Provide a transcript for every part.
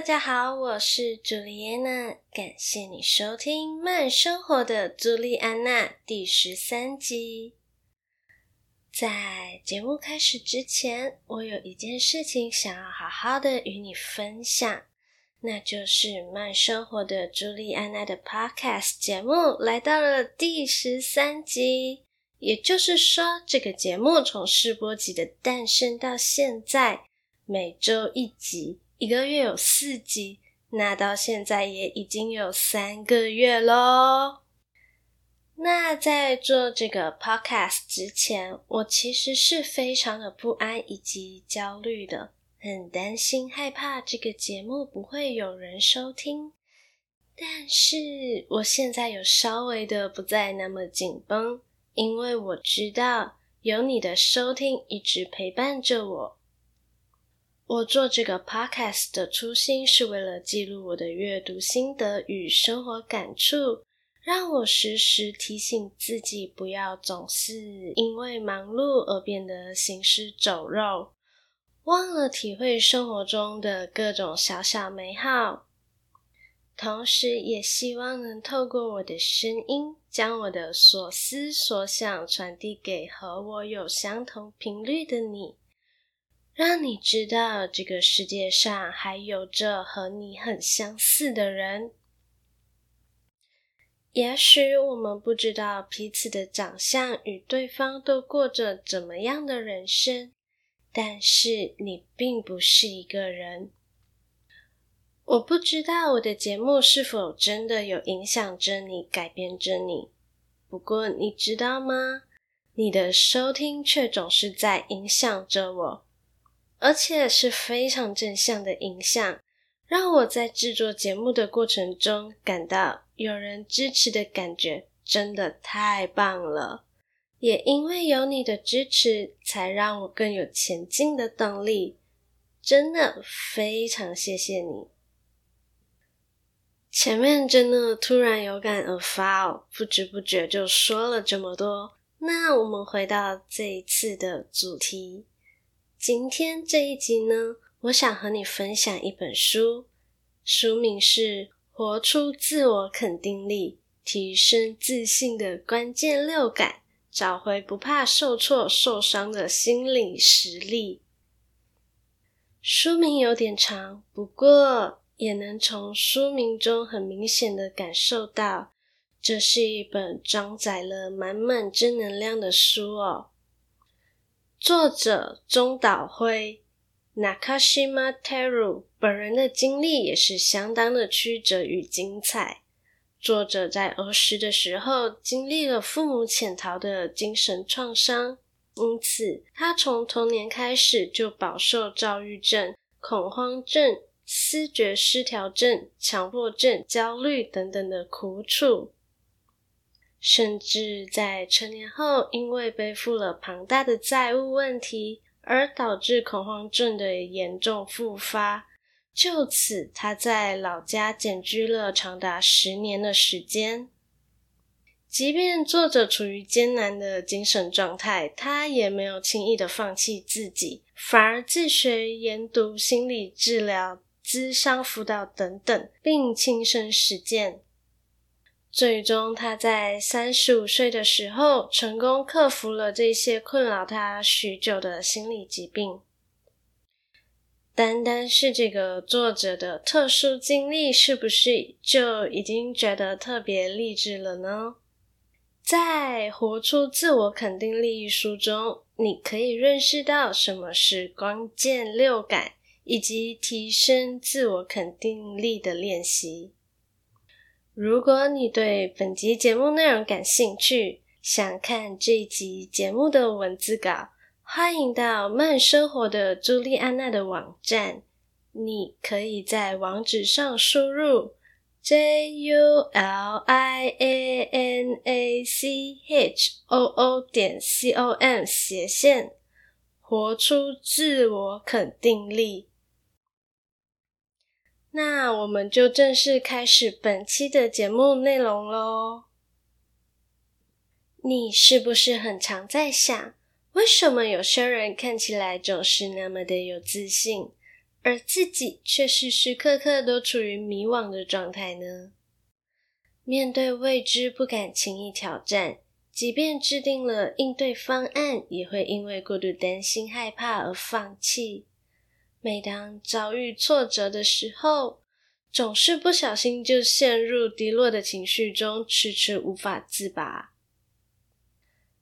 大家好，我是朱莉安娜，感谢你收听《慢生活的朱莉安娜》第十三集。在节目开始之前，我有一件事情想要好好的与你分享，那就是《慢生活的朱莉安娜》的 Podcast 节目来到了第十三集。也就是说，这个节目从试播集的诞生到现在，每周一集。一个月有四集，那到现在也已经有三个月喽。那在做这个 podcast 之前，我其实是非常的不安以及焦虑的，很担心害怕这个节目不会有人收听。但是我现在有稍微的不再那么紧绷，因为我知道有你的收听一直陪伴着我。我做这个 podcast 的初心是为了记录我的阅读心得与生活感触，让我时时提醒自己，不要总是因为忙碌而变得行尸走肉，忘了体会生活中的各种小小美好。同时，也希望能透过我的声音，将我的所思所想传递给和我有相同频率的你。让你知道这个世界上还有着和你很相似的人。也许我们不知道彼此的长相与对方都过着怎么样的人生，但是你并不是一个人。我不知道我的节目是否真的有影响着你，改变着你。不过你知道吗？你的收听却总是在影响着我。而且是非常正向的影响，让我在制作节目的过程中感到有人支持的感觉，真的太棒了。也因为有你的支持，才让我更有前进的动力。真的非常谢谢你。前面真的突然有感而发哦，不知不觉就说了这么多。那我们回到这一次的主题。今天这一集呢，我想和你分享一本书，书名是《活出自我肯定力，提升自信的关键六感，找回不怕受挫受伤的心理实力》。书名有点长，不过也能从书名中很明显的感受到，这是一本装载了满满正能量的书哦。作者中岛辉 Nakashima Teru 本人的经历也是相当的曲折与精彩。作者在儿时的时候经历了父母潜逃的精神创伤，因此他从童年开始就饱受躁郁症、恐慌症、思觉失调症、强迫症、焦虑等等的苦楚。甚至在成年后，因为背负了庞大的债务问题，而导致恐慌症的严重复发。就此，他在老家简居了长达十年的时间。即便作者处于艰难的精神状态，他也没有轻易的放弃自己，反而自学研读心理治疗、咨商辅导等等，并亲身实践。最终，他在三十五岁的时候，成功克服了这些困扰他许久的心理疾病。单单是这个作者的特殊经历，是不是就已经觉得特别励志了呢？在《活出自我肯定力》一书中，你可以认识到什么是关键六感，以及提升自我肯定力的练习。如果你对本集节目内容感兴趣，想看这一集节目的文字稿，欢迎到慢生活的朱莉安娜的网站。你可以在网址上输入 J U L I A N A C H O O 点 C O M 斜线，活出自我肯定力。那我们就正式开始本期的节目内容喽。你是不是很常在想，为什么有些人看起来总是那么的有自信，而自己却时时刻刻都处于迷惘的状态呢？面对未知，不敢轻易挑战，即便制定了应对方案，也会因为过度担心、害怕而放弃。每当遭遇挫折的时候，总是不小心就陷入低落的情绪中，迟迟无法自拔。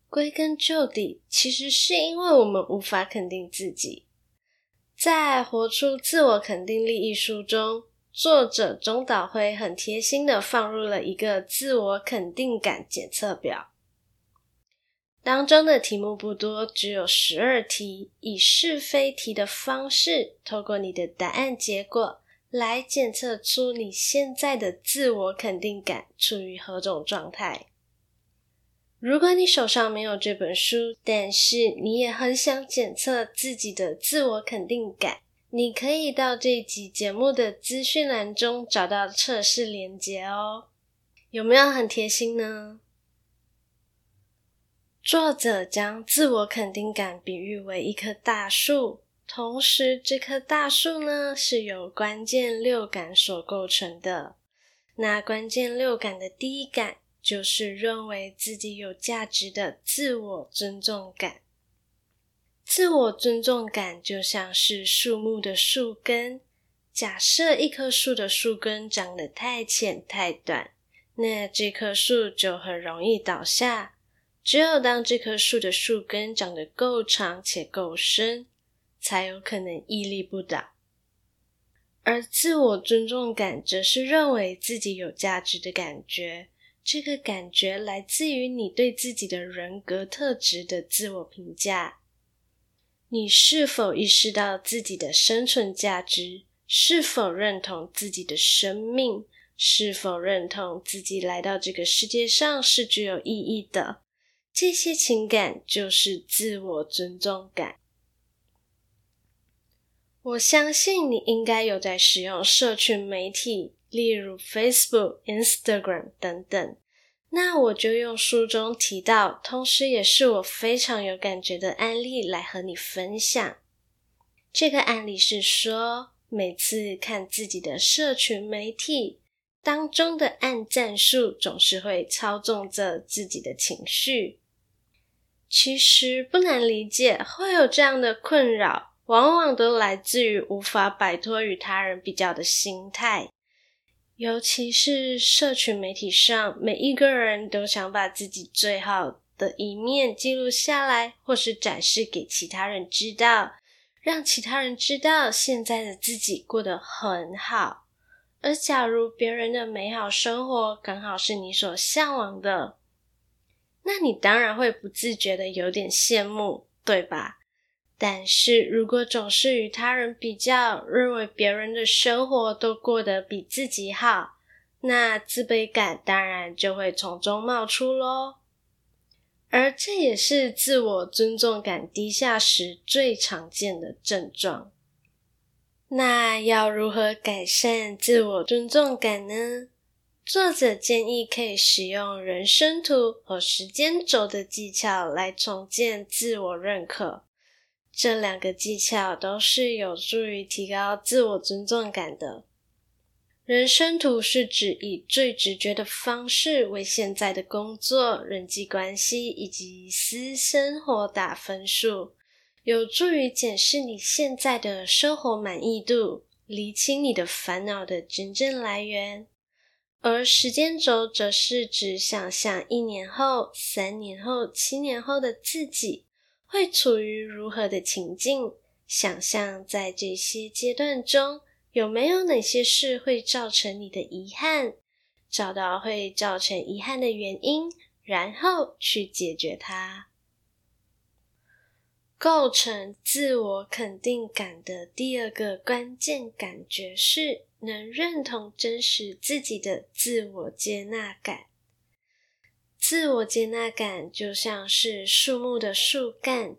归根究底，其实是因为我们无法肯定自己。在《活出自我肯定力》一书中，作者中岛辉很贴心的放入了一个自我肯定感检测表。当中的题目不多，只有十二题，以是非题的方式，透过你的答案结果来检测出你现在的自我肯定感处于何种状态。如果你手上没有这本书，但是你也很想检测自己的自我肯定感，你可以到这集节目的资讯栏中找到测试连接哦。有没有很贴心呢？作者将自我肯定感比喻为一棵大树，同时这棵大树呢是由关键六感所构成的。那关键六感的第一感就是认为自己有价值的自我尊重感。自我尊重感就像是树木的树根，假设一棵树的树根长得太浅太短，那这棵树就很容易倒下。只有当这棵树的树根长得够长且够深，才有可能屹立不倒。而自我尊重感则是认为自己有价值的感觉，这个感觉来自于你对自己的人格特质的自我评价。你是否意识到自己的生存价值？是否认同自己的生命？是否认同自己来到这个世界上是具有意义的？这些情感就是自我尊重感。我相信你应该有在使用社群媒体，例如 Facebook、Instagram 等等。那我就用书中提到，同时也是我非常有感觉的案例来和你分享。这个案例是说，每次看自己的社群媒体当中的按赞数，总是会操纵着自己的情绪。其实不难理解，会有这样的困扰，往往都来自于无法摆脱与他人比较的心态。尤其是社群媒体上，每一个人都想把自己最好的一面记录下来，或是展示给其他人知道，让其他人知道现在的自己过得很好。而假如别人的美好生活刚好是你所向往的，那你当然会不自觉的有点羡慕，对吧？但是如果总是与他人比较，认为别人的生活都过得比自己好，那自卑感当然就会从中冒出喽。而这也是自我尊重感低下时最常见的症状。那要如何改善自我尊重感呢？作者建议可以使用人生图和时间轴的技巧来重建自我认可。这两个技巧都是有助于提高自我尊重感的。人生图是指以最直觉的方式为现在的工作、人际关系以及私生活打分数，有助于检视你现在的生活满意度，厘清你的烦恼的真正来源。而时间轴则是指想象一年后、三年后、七年后的自己会处于如何的情境，想象在这些阶段中有没有哪些事会造成你的遗憾，找到会造成遗憾的原因，然后去解决它。构成自我肯定感的第二个关键感觉是能认同真实自己的自我接纳感。自我接纳感就像是树木的树干，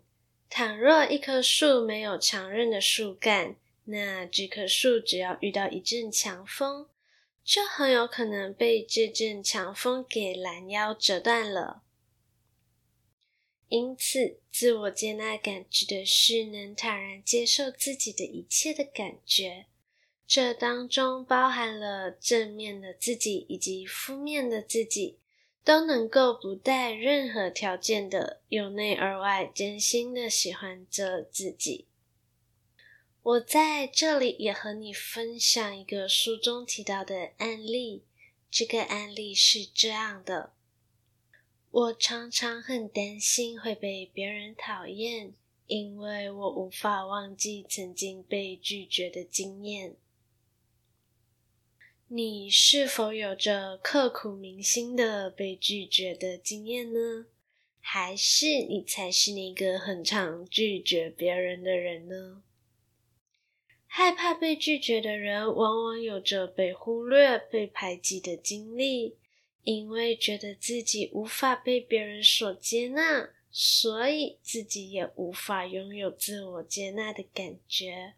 倘若一棵树没有强韧的树干，那这棵树只要遇到一阵强风，就很有可能被这阵强风给拦腰折断了。因此，自我接纳感指的是能坦然接受自己的一切的感觉，这当中包含了正面的自己以及负面的自己，都能够不带任何条件的由内而外真心的喜欢着自己。我在这里也和你分享一个书中提到的案例，这个案例是这样的。我常常很担心会被别人讨厌，因为我无法忘记曾经被拒绝的经验。你是否有着刻骨铭心的被拒绝的经验呢？还是你才是那个很常拒绝别人的人呢？害怕被拒绝的人，往往有着被忽略、被排挤的经历。因为觉得自己无法被别人所接纳，所以自己也无法拥有自我接纳的感觉。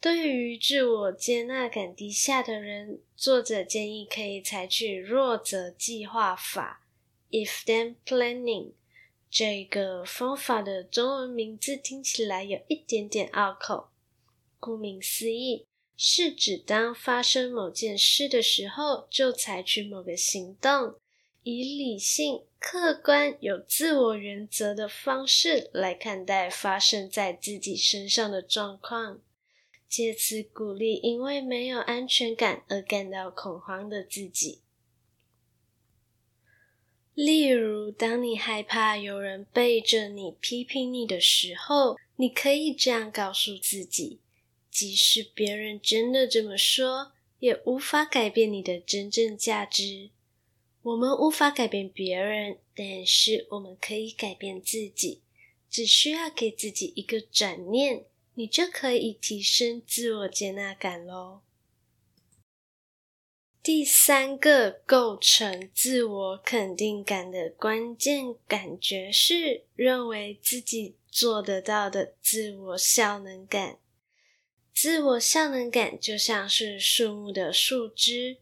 对于自我接纳感低下的人，作者建议可以采取弱则计划法 （if-then planning）。这个方法的中文名字听起来有一点点拗口，顾名思义。是指当发生某件事的时候，就采取某个行动，以理性、客观、有自我原则的方式来看待发生在自己身上的状况，借此鼓励因为没有安全感而感到恐慌的自己。例如，当你害怕有人背着你批评你的时候，你可以这样告诉自己。即使别人真的这么说，也无法改变你的真正价值。我们无法改变别人，但是我们可以改变自己。只需要给自己一个转念，你就可以提升自我接纳感喽。第三个构成自我肯定感的关键感觉是认为自己做得到的自我效能感。自我效能感就像是树木的树枝，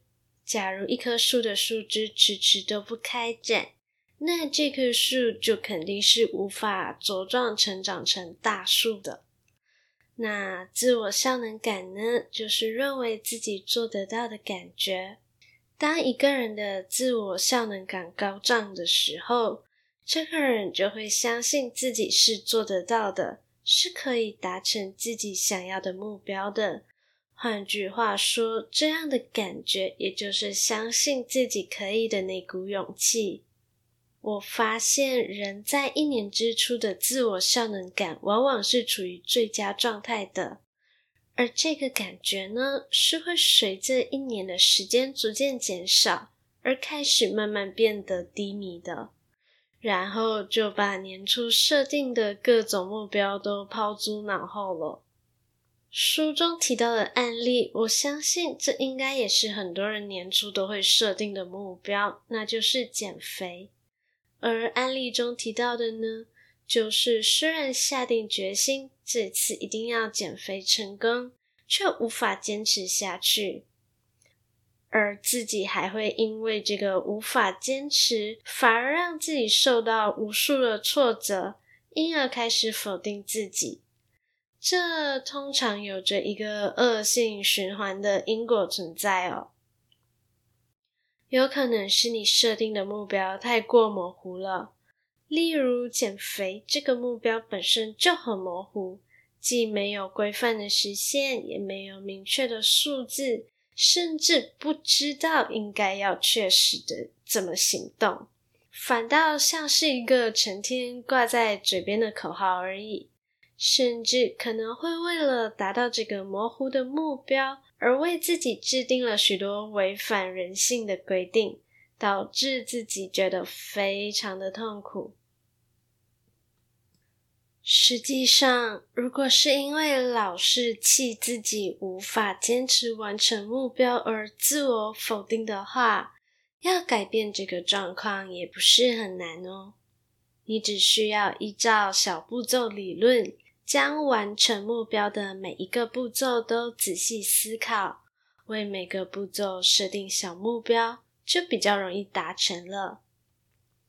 假如一棵树的树枝迟迟都不开展，那这棵树就肯定是无法茁壮成长成大树的。那自我效能感呢，就是认为自己做得到的感觉。当一个人的自我效能感高涨的时候，这个人就会相信自己是做得到的。是可以达成自己想要的目标的。换句话说，这样的感觉也就是相信自己可以的那股勇气。我发现人在一年之初的自我效能感往往是处于最佳状态的，而这个感觉呢，是会随着一年的时间逐渐减少，而开始慢慢变得低迷的。然后就把年初设定的各种目标都抛诸脑后了。书中提到的案例，我相信这应该也是很多人年初都会设定的目标，那就是减肥。而案例中提到的呢，就是虽然下定决心这次一定要减肥成功，却无法坚持下去。而自己还会因为这个无法坚持，反而让自己受到无数的挫折，因而开始否定自己。这通常有着一个恶性循环的因果存在哦。有可能是你设定的目标太过模糊了，例如减肥这个目标本身就很模糊，既没有规范的实现，也没有明确的数字。甚至不知道应该要确实的怎么行动，反倒像是一个成天挂在嘴边的口号而已。甚至可能会为了达到这个模糊的目标，而为自己制定了许多违反人性的规定，导致自己觉得非常的痛苦。实际上，如果是因为老是气自己无法坚持完成目标而自我否定的话，要改变这个状况也不是很难哦。你只需要依照小步骤理论，将完成目标的每一个步骤都仔细思考，为每个步骤设定小目标，就比较容易达成了。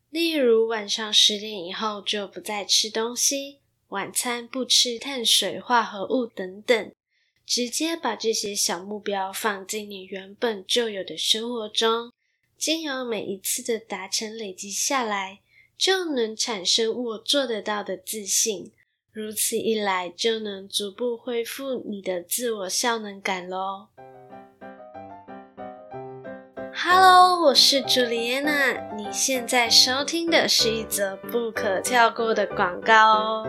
例如，晚上十点以后就不再吃东西。晚餐不吃碳水化合物等等，直接把这些小目标放进你原本就有的生活中，经由每一次的达成累积下来，就能产生我做得到的自信。如此一来，就能逐步恢复你的自我效能感喽。Hello，我是朱莉安娜，你现在收听的是一则不可跳过的广告哦。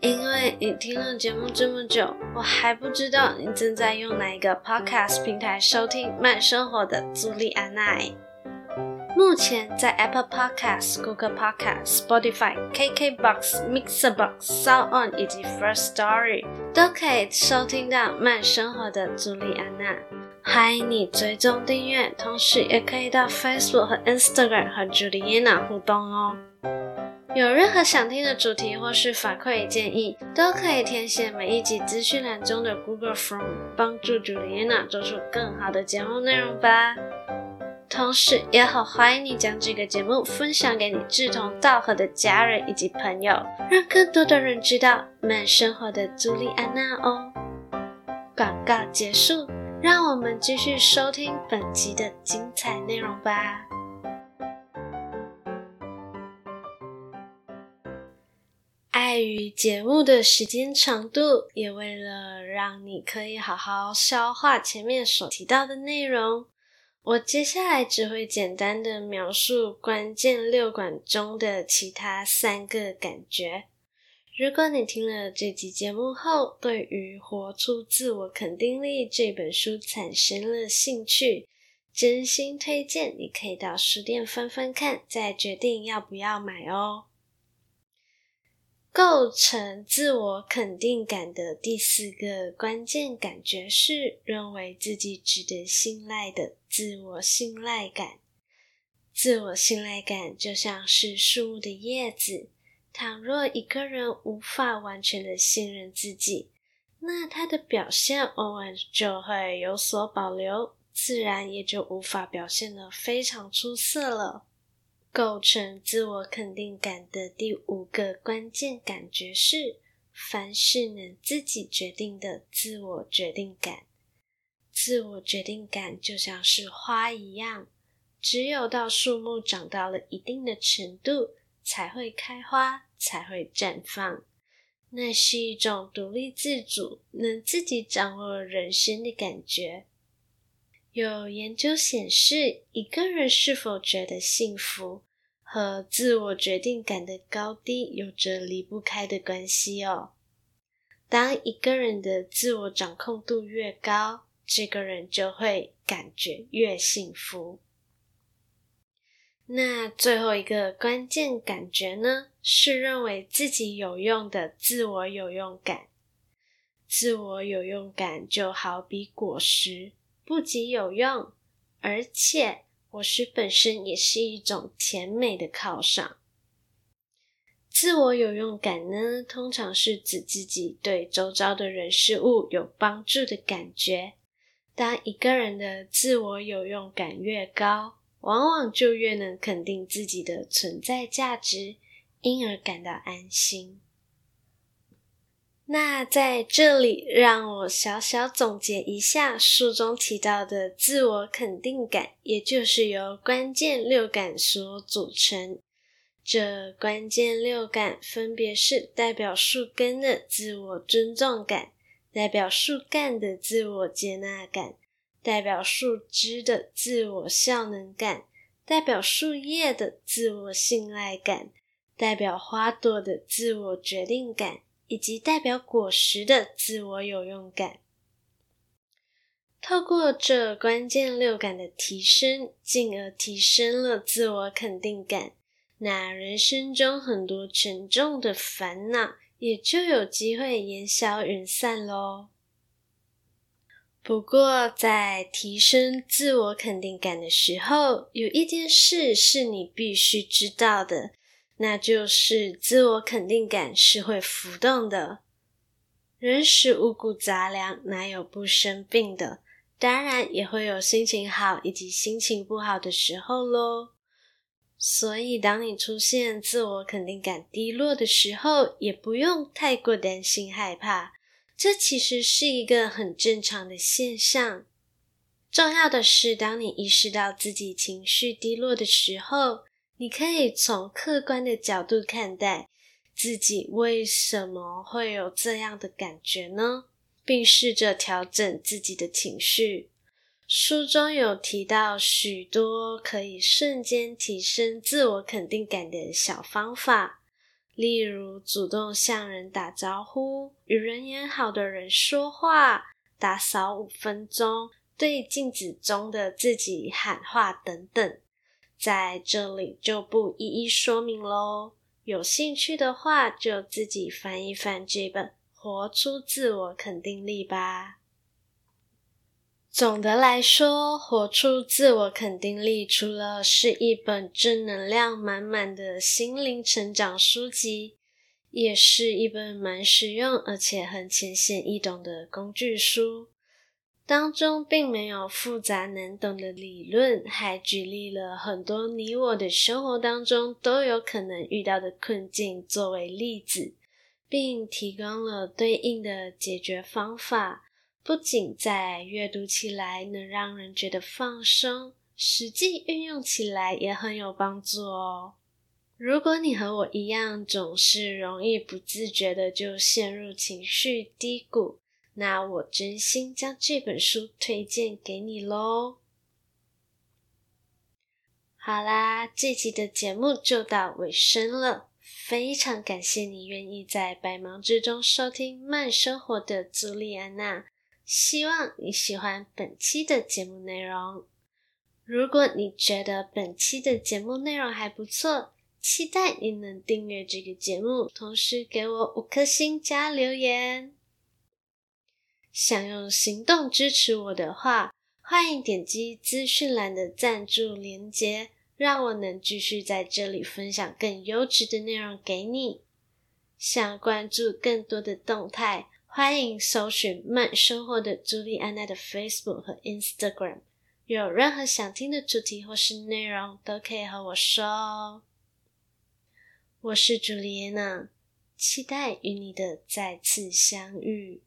因为你听了节目这么久，我还不知道你正在用哪一个 podcast 平台收听慢生活的朱莉安娜。目前在 Apple Podcast、Google Podcast、Spotify、KKBox、Mixerbox、SoundOn 以及 First Story 都可以收听到慢生活的朱莉安娜。欢迎你追踪订阅，同时也可以到 Facebook 和 Instagram 和朱莉安娜互动哦。有任何想听的主题或是反馈建议，都可以填写每一集资讯栏中的 Google Form，帮助朱莉安娜做出更好的节目内容吧。同时，也好欢迎你将这个节目分享给你志同道合的家人以及朋友，让更多的人知道慢生活的朱莉安娜哦。广告结束，让我们继续收听本集的精彩内容吧。碍于节目的时间长度，也为了让你可以好好消化前面所提到的内容，我接下来只会简单的描述关键六感中的其他三个感觉。如果你听了这集节目后，对于《活出自我肯定力》这本书产生了兴趣，真心推荐你可以到书店翻翻看，再决定要不要买哦。构成自我肯定感的第四个关键感觉是认为自己值得信赖的自我信赖感。自我信赖感就像是树木的叶子，倘若一个人无法完全的信任自己，那他的表现往往就会有所保留，自然也就无法表现得非常出色了。构成自我肯定感的第五个关键感觉是，凡事能自己决定的自我决定感。自我决定感就像是花一样，只有到树木长到了一定的程度，才会开花，才会绽放。那是一种独立自主，能自己掌握人生的感觉。有研究显示，一个人是否觉得幸福，和自我决定感的高低有着离不开的关系哦。当一个人的自我掌控度越高，这个人就会感觉越幸福。那最后一个关键感觉呢，是认为自己有用的自我有用感。自我有用感就好比果实。不仅有用，而且果实本身也是一种甜美的犒赏。自我有用感呢，通常是指自己对周遭的人事物有帮助的感觉。当一个人的自我有用感越高，往往就越能肯定自己的存在价值，因而感到安心。那在这里，让我小小总结一下书中提到的自我肯定感，也就是由关键六感所组成。这关键六感分别是代表树根的自我尊重感，代表树干的自我接纳感，代表树枝的自我效能感，代表树叶的自我信赖感，代表花朵的自我决定感。以及代表果实的自我有用感，透过这关键六感的提升，进而提升了自我肯定感。那人生中很多沉重的烦恼，也就有机会烟消云散喽。不过，在提升自我肯定感的时候，有一件事是你必须知道的，那就是自我肯定感是会浮动的。人食五谷杂粮，哪有不生病的？当然也会有心情好以及心情不好的时候喽。所以，当你出现自我肯定感低落的时候，也不用太过担心害怕。这其实是一个很正常的现象。重要的是，当你意识到自己情绪低落的时候，你可以从客观的角度看待自己为什么会有这样的感觉呢？并试着调整自己的情绪。书中有提到许多可以瞬间提升自我肯定感的小方法。例如，主动向人打招呼，与人缘好的人说话，打扫五分钟，对镜子中的自己喊话等等，在这里就不一一说明喽。有兴趣的话，就自己翻一翻这本《活出自我肯定力》吧。总的来说，活出自我肯定力除了是一本正能量满满的心灵成长书籍，也是一本蛮实用而且很浅显易懂的工具书。当中并没有复杂难懂的理论，还举例了很多你我的生活当中都有可能遇到的困境作为例子，并提供了对应的解决方法。不仅在阅读起来能让人觉得放松，实际运用起来也很有帮助哦。如果你和我一样，总是容易不自觉的就陷入情绪低谷，那我真心将这本书推荐给你喽。好啦，这集的节目就到尾声了，非常感谢你愿意在百忙之中收听慢生活的朱莉安娜。希望你喜欢本期的节目内容。如果你觉得本期的节目内容还不错，期待你能订阅这个节目，同时给我五颗星加留言。想用行动支持我的话，欢迎点击资讯栏的赞助连接，让我能继续在这里分享更优质的内容给你。想关注更多的动态。欢迎搜寻慢生活的朱莉安娜的 Facebook 和 Instagram，有任何想听的主题或是内容，都可以和我说哦。我是朱莉安娜，期待与你的再次相遇。